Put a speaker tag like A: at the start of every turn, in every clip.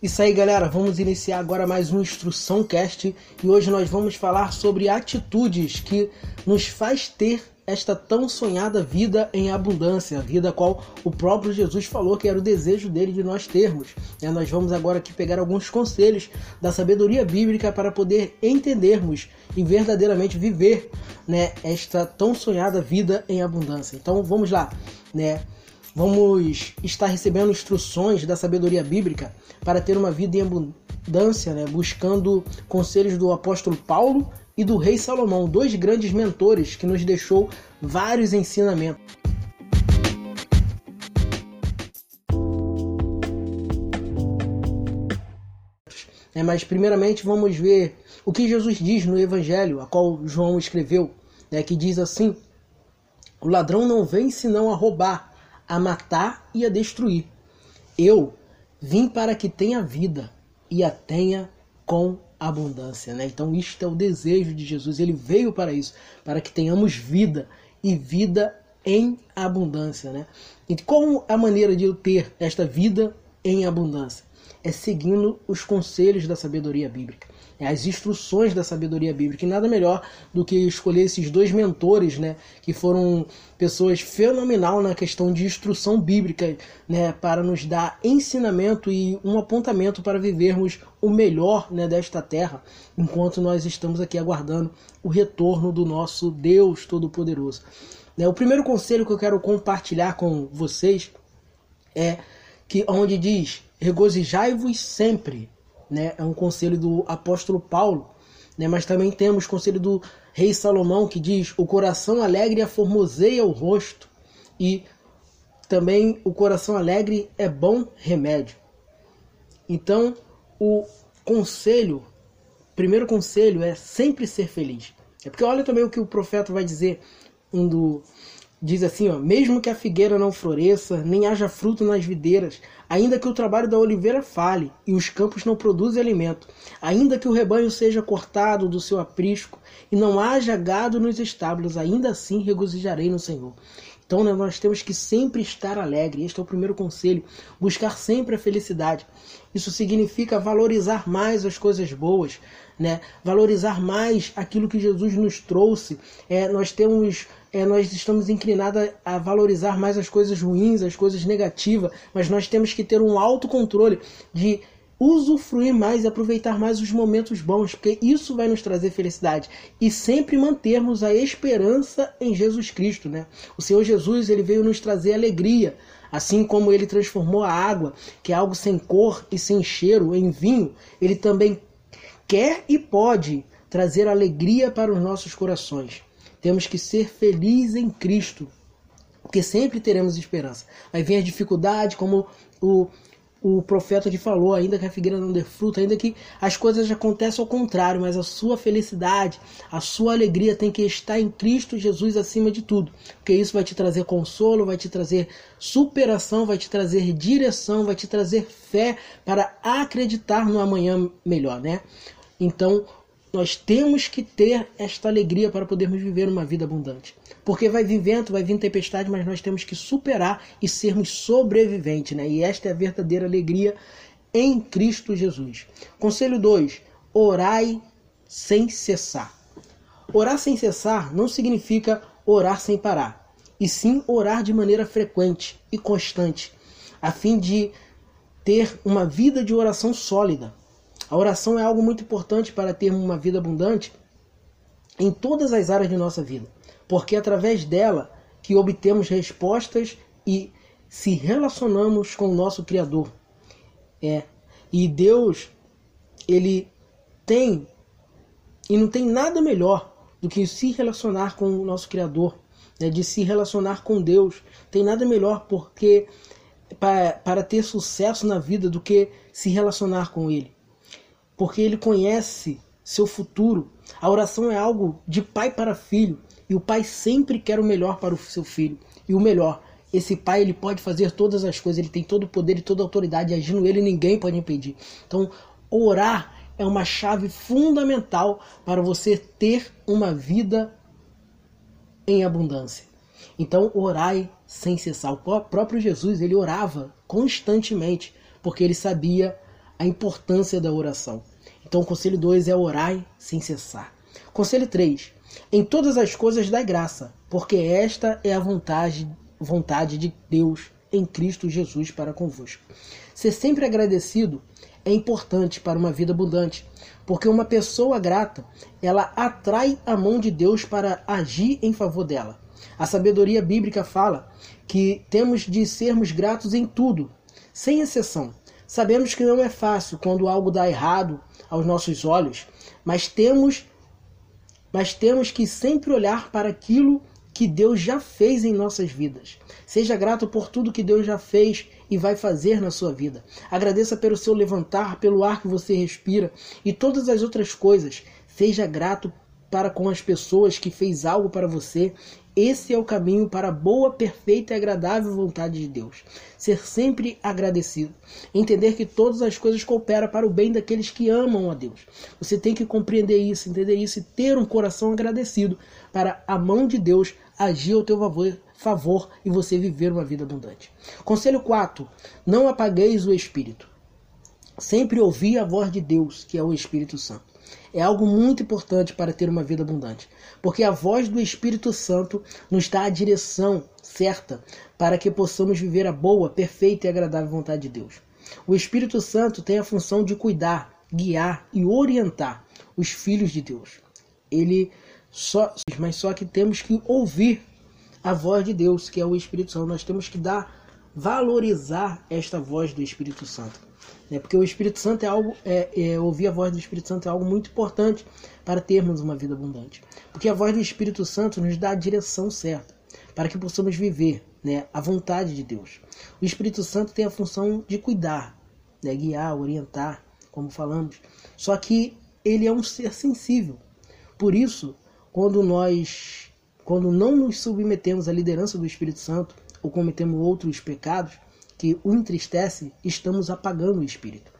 A: Isso aí, galera. Vamos iniciar agora mais um Instrução Cast e hoje nós vamos falar sobre atitudes que nos faz ter esta tão sonhada vida em abundância, a vida qual o próprio Jesus falou que era o desejo dele de nós termos. É, nós vamos agora aqui pegar alguns conselhos da sabedoria bíblica para poder entendermos e verdadeiramente viver né, esta tão sonhada vida em abundância. Então vamos lá, né? Vamos estar recebendo instruções da sabedoria bíblica para ter uma vida em abundância, né? buscando conselhos do apóstolo Paulo e do rei Salomão, dois grandes mentores que nos deixou vários ensinamentos. É, mas primeiramente vamos ver o que Jesus diz no Evangelho, a qual João escreveu, né, que diz assim: O ladrão não vem senão a roubar, a matar e a destruir. Eu vim para que tenha vida e a tenha com abundância, né? Então isto é o desejo de Jesus, ele veio para isso, para que tenhamos vida e vida em abundância, né? E como a maneira de eu ter esta vida em abundância? É seguindo os conselhos da sabedoria bíblica as instruções da sabedoria bíblica. E nada melhor do que escolher esses dois mentores, né, que foram pessoas fenomenal na questão de instrução bíblica, né, para nos dar ensinamento e um apontamento para vivermos o melhor, né, desta terra, enquanto nós estamos aqui aguardando o retorno do nosso Deus Todo-Poderoso. Né, o primeiro conselho que eu quero compartilhar com vocês é que onde diz regozijai-vos sempre né? É um conselho do apóstolo Paulo, né? Mas também temos o conselho do rei Salomão que diz: "O coração alegre aformoseia o rosto" e também o coração alegre é bom remédio. Então, o conselho, primeiro conselho é sempre ser feliz. É porque olha também o que o profeta vai dizer um do Diz assim, ó, mesmo que a figueira não floresça, nem haja fruto nas videiras, ainda que o trabalho da oliveira fale e os campos não produzam alimento, ainda que o rebanho seja cortado do seu aprisco e não haja gado nos estábulos, ainda assim regozijarei no Senhor. Então né, nós temos que sempre estar alegre. Este é o primeiro conselho. Buscar sempre a felicidade. Isso significa valorizar mais as coisas boas, né? Valorizar mais aquilo que Jesus nos trouxe. É, nós temos é, nós estamos inclinados a valorizar mais as coisas ruins, as coisas negativas, mas nós temos que ter um autocontrole de usufruir mais e aproveitar mais os momentos bons, porque isso vai nos trazer felicidade e sempre mantermos a esperança em Jesus Cristo, né? O Senhor Jesus, ele veio nos trazer alegria, assim como ele transformou a água, que é algo sem cor e sem cheiro, em vinho, ele também quer e pode trazer alegria para os nossos corações. Temos que ser felizes em Cristo, porque sempre teremos esperança. Aí vem a dificuldade, como o, o profeta que falou, ainda que a figueira não dê fruto, ainda que as coisas aconteçam ao contrário, mas a sua felicidade, a sua alegria tem que estar em Cristo Jesus acima de tudo, porque isso vai te trazer consolo, vai te trazer superação, vai te trazer direção, vai te trazer fé para acreditar no amanhã melhor, né? Então, nós temos que ter esta alegria para podermos viver uma vida abundante. Porque vai vir vento, vai vir tempestade, mas nós temos que superar e sermos sobreviventes. Né? E esta é a verdadeira alegria em Cristo Jesus. Conselho 2: orai sem cessar. Orar sem cessar não significa orar sem parar, e sim orar de maneira frequente e constante, a fim de ter uma vida de oração sólida. A oração é algo muito importante para termos uma vida abundante em todas as áreas de nossa vida, porque é através dela que obtemos respostas e se relacionamos com o nosso Criador. É. E Deus, ele tem e não tem nada melhor do que se relacionar com o nosso Criador, né? de se relacionar com Deus. Tem nada melhor porque para, para ter sucesso na vida do que se relacionar com Ele porque ele conhece seu futuro. A oração é algo de pai para filho, e o pai sempre quer o melhor para o seu filho. E o melhor, esse pai ele pode fazer todas as coisas, ele tem todo o poder e toda a autoridade, agindo ele ninguém pode impedir. Então, orar é uma chave fundamental para você ter uma vida em abundância. Então, orai sem cessar. O próprio Jesus, ele orava constantemente, porque ele sabia a importância da oração. Então, o conselho 2 é orar sem cessar. Conselho 3. Em todas as coisas dá graça, porque esta é a vontade, vontade de Deus em Cristo Jesus para convosco. Ser sempre agradecido é importante para uma vida abundante, porque uma pessoa grata, ela atrai a mão de Deus para agir em favor dela. A sabedoria bíblica fala que temos de sermos gratos em tudo, sem exceção. Sabemos que não é fácil quando algo dá errado aos nossos olhos, mas temos mas temos que sempre olhar para aquilo que Deus já fez em nossas vidas. Seja grato por tudo que Deus já fez e vai fazer na sua vida. Agradeça pelo seu levantar, pelo ar que você respira e todas as outras coisas. Seja grato para com as pessoas que fez algo para você esse é o caminho para a boa, perfeita e agradável vontade de Deus. Ser sempre agradecido. Entender que todas as coisas cooperam para o bem daqueles que amam a Deus. Você tem que compreender isso, entender isso e ter um coração agradecido para a mão de Deus agir ao teu favor, favor e você viver uma vida abundante. Conselho 4. Não apagueis o Espírito. Sempre ouvi a voz de Deus, que é o Espírito Santo é algo muito importante para ter uma vida abundante, porque a voz do Espírito Santo nos dá a direção certa para que possamos viver a boa, perfeita e agradável vontade de Deus. O Espírito Santo tem a função de cuidar, guiar e orientar os filhos de Deus. Ele só, mas só que temos que ouvir a voz de Deus, que é o Espírito Santo. Nós temos que dar valorizar esta voz do Espírito Santo. Né? Porque o Espírito Santo é algo, é, é, ouvir a voz do Espírito Santo é algo muito importante para termos uma vida abundante. Porque a voz do Espírito Santo nos dá a direção certa para que possamos viver né, a vontade de Deus. O Espírito Santo tem a função de cuidar, né, guiar, orientar, como falamos. Só que ele é um ser sensível. Por isso, quando nós, quando não nos submetemos à liderança do Espírito Santo, ou cometemos outros pecados que o entristece, estamos apagando o espírito.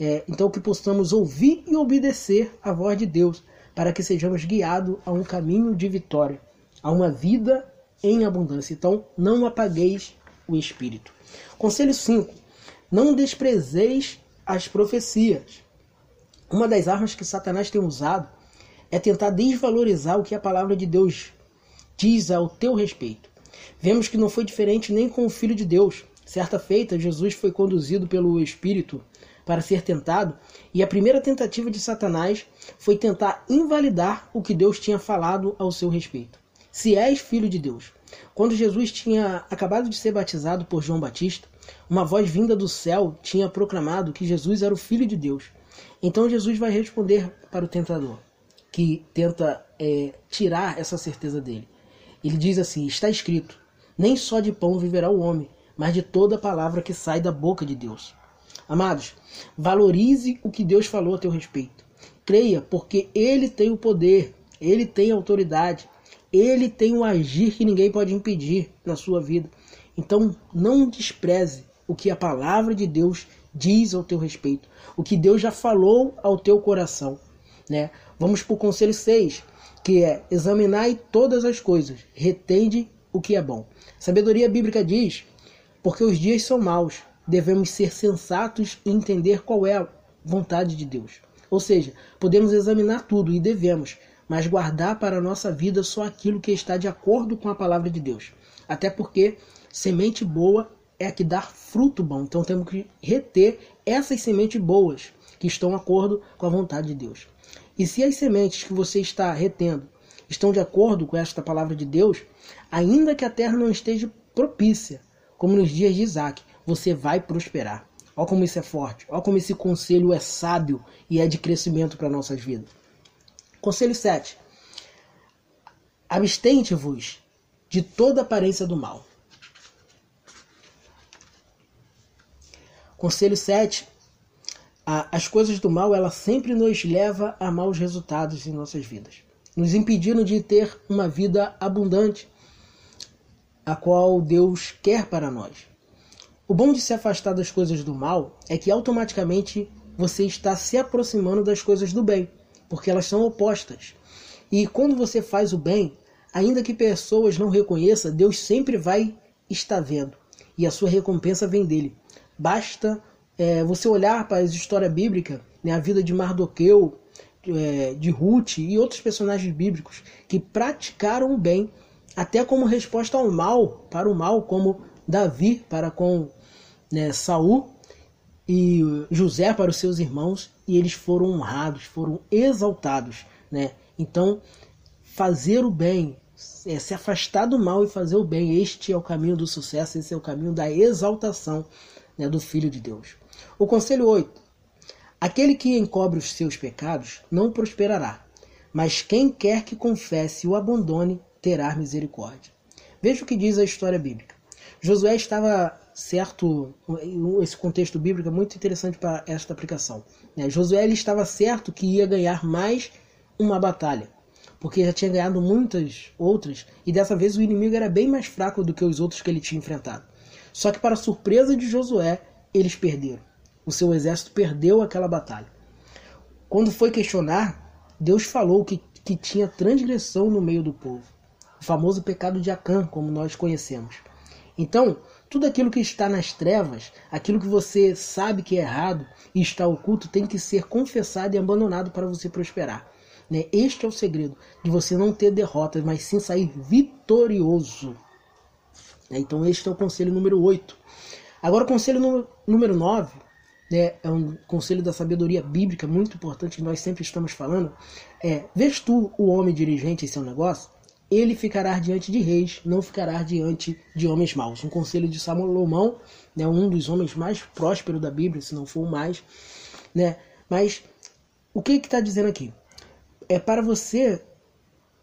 A: É, então que possamos ouvir e obedecer a voz de Deus, para que sejamos guiados a um caminho de vitória, a uma vida em abundância. Então não apagueis o espírito. Conselho 5. Não desprezeis as profecias. Uma das armas que Satanás tem usado é tentar desvalorizar o que a palavra de Deus diz ao teu respeito. Vemos que não foi diferente nem com o Filho de Deus. Certa feita, Jesus foi conduzido pelo Espírito para ser tentado, e a primeira tentativa de Satanás foi tentar invalidar o que Deus tinha falado ao seu respeito. Se és filho de Deus. Quando Jesus tinha acabado de ser batizado por João Batista, uma voz vinda do céu tinha proclamado que Jesus era o filho de Deus. Então Jesus vai responder para o tentador, que tenta é, tirar essa certeza dele. Ele diz assim: Está escrito: Nem só de pão viverá o homem, mas de toda palavra que sai da boca de Deus. Amados, valorize o que Deus falou a teu respeito. Creia, porque Ele tem o poder, Ele tem a autoridade, Ele tem o agir que ninguém pode impedir na sua vida. Então, não despreze o que a palavra de Deus diz ao teu respeito, o que Deus já falou ao teu coração. Né? Vamos para o conselho 6 que é examinai todas as coisas, retende o que é bom. Sabedoria bíblica diz: porque os dias são maus, devemos ser sensatos e entender qual é a vontade de Deus. Ou seja, podemos examinar tudo e devemos, mas guardar para a nossa vida só aquilo que está de acordo com a palavra de Deus. Até porque semente boa é a que dá fruto bom. Então temos que reter essas sementes boas que estão de acordo com a vontade de Deus. E se as sementes que você está retendo estão de acordo com esta palavra de Deus, ainda que a terra não esteja propícia, como nos dias de Isaac, você vai prosperar. Olha como isso é forte, olha como esse conselho é sábio e é de crescimento para nossas vidas. Conselho 7. Abstente-vos de toda aparência do mal. Conselho 7 as coisas do mal, ela sempre nos leva a maus resultados em nossas vidas, nos impedindo de ter uma vida abundante, a qual Deus quer para nós. O bom de se afastar das coisas do mal é que automaticamente você está se aproximando das coisas do bem, porque elas são opostas. E quando você faz o bem, ainda que pessoas não reconheçam, Deus sempre vai estar vendo, e a sua recompensa vem dele. Basta é, você olhar para a história bíblica, né, a vida de Mardoqueu, é, de Ruth e outros personagens bíblicos que praticaram o bem, até como resposta ao mal, para o mal, como Davi para com né, Saul e José para os seus irmãos, e eles foram honrados, foram exaltados. Né? Então, fazer o bem, é, se afastar do mal e fazer o bem, este é o caminho do sucesso, esse é o caminho da exaltação né, do Filho de Deus. O conselho 8. Aquele que encobre os seus pecados não prosperará, mas quem quer que confesse e o abandone terá misericórdia. Veja o que diz a história bíblica. Josué estava certo, esse contexto bíblico é muito interessante para esta aplicação. Né? Josué ele estava certo que ia ganhar mais uma batalha, porque já tinha ganhado muitas outras e dessa vez o inimigo era bem mais fraco do que os outros que ele tinha enfrentado. Só que, para surpresa de Josué, eles perderam. O seu exército perdeu aquela batalha. Quando foi questionar, Deus falou que, que tinha transgressão no meio do povo. O famoso pecado de Acã, como nós conhecemos. Então, tudo aquilo que está nas trevas, aquilo que você sabe que é errado e está oculto, tem que ser confessado e abandonado para você prosperar. Né? Este é o segredo de você não ter derrotas, mas sim sair vitorioso. Né? Então, este é o conselho número 8. Agora, o conselho número 9 né, é um conselho da sabedoria bíblica muito importante que nós sempre estamos falando. É: Vês tu o homem dirigente em seu negócio? Ele ficará diante de reis, não ficará diante de homens maus. Um conselho de Salomão, né, um dos homens mais prósperos da Bíblia, se não for o mais. Né? Mas o que está dizendo aqui? É para você,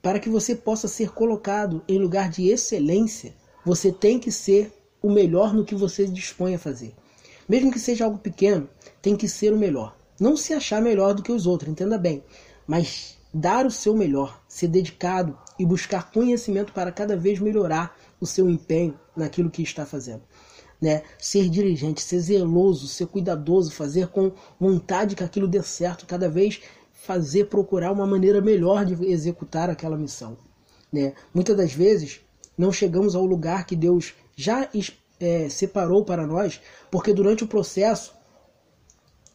A: para que você possa ser colocado em lugar de excelência, você tem que ser o melhor no que você dispõe a fazer. Mesmo que seja algo pequeno, tem que ser o melhor. Não se achar melhor do que os outros, entenda bem, mas dar o seu melhor, ser dedicado e buscar conhecimento para cada vez melhorar o seu empenho naquilo que está fazendo. Né? Ser diligente, ser zeloso, ser cuidadoso, fazer com vontade que aquilo dê certo, cada vez fazer procurar uma maneira melhor de executar aquela missão. Né? Muitas das vezes não chegamos ao lugar que Deus já é, separou para nós, porque durante o processo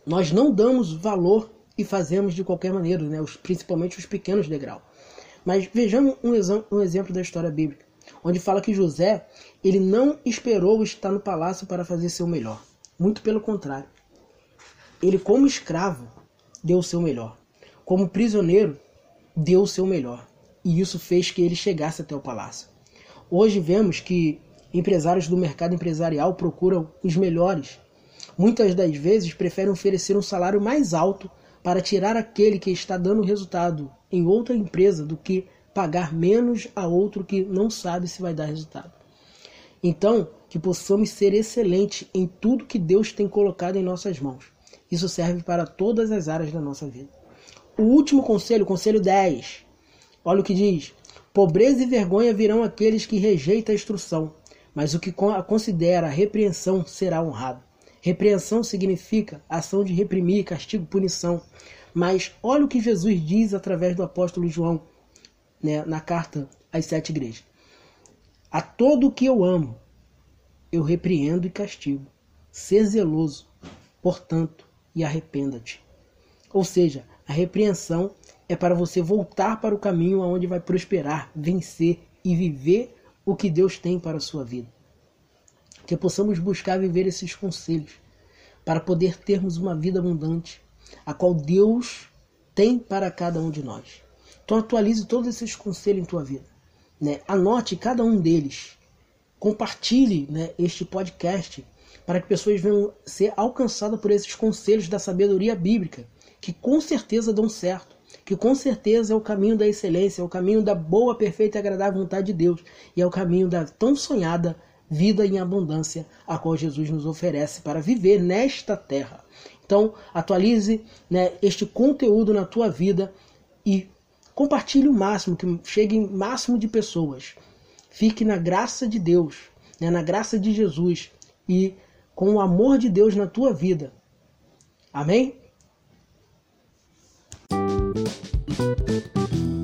A: nós não damos valor e fazemos de qualquer maneira, né? os, principalmente os pequenos degraus. Mas vejamos um, um exemplo da história bíblica, onde fala que José ele não esperou estar no palácio para fazer seu melhor. Muito pelo contrário. Ele, como escravo, deu o seu melhor. Como prisioneiro, deu o seu melhor. E isso fez que ele chegasse até o palácio. Hoje vemos que empresários do mercado empresarial procuram os melhores. Muitas das vezes preferem oferecer um salário mais alto para tirar aquele que está dando resultado em outra empresa do que pagar menos a outro que não sabe se vai dar resultado. Então, que possamos ser excelentes em tudo que Deus tem colocado em nossas mãos. Isso serve para todas as áreas da nossa vida. O último conselho, conselho 10. Olha o que diz: Pobreza e vergonha virão aqueles que rejeitam a instrução, mas o que considera a repreensão será honrado. Repreensão significa ação de reprimir, castigo, punição. Mas olha o que Jesus diz através do apóstolo João, né, na carta às sete igrejas. A todo o que eu amo, eu repreendo e castigo. Ser zeloso, portanto, e arrependa-te. Ou seja, a repreensão é para você voltar para o caminho aonde vai prosperar, vencer e viver o que Deus tem para a sua vida. Que possamos buscar viver esses conselhos para poder termos uma vida abundante, a qual Deus tem para cada um de nós. Então atualize todos esses conselhos em tua vida. Né? Anote cada um deles. Compartilhe né, este podcast para que pessoas venham ser alcançadas por esses conselhos da sabedoria bíblica, que com certeza dão certo que com certeza é o caminho da excelência, é o caminho da boa, perfeita e agradável vontade de Deus, e é o caminho da tão sonhada vida em abundância, a qual Jesus nos oferece para viver nesta terra. Então, atualize né, este conteúdo na tua vida e compartilhe o máximo, que chegue em máximo de pessoas. Fique na graça de Deus, né, na graça de Jesus e com o amor de Deus na tua vida. Amém? Thank you.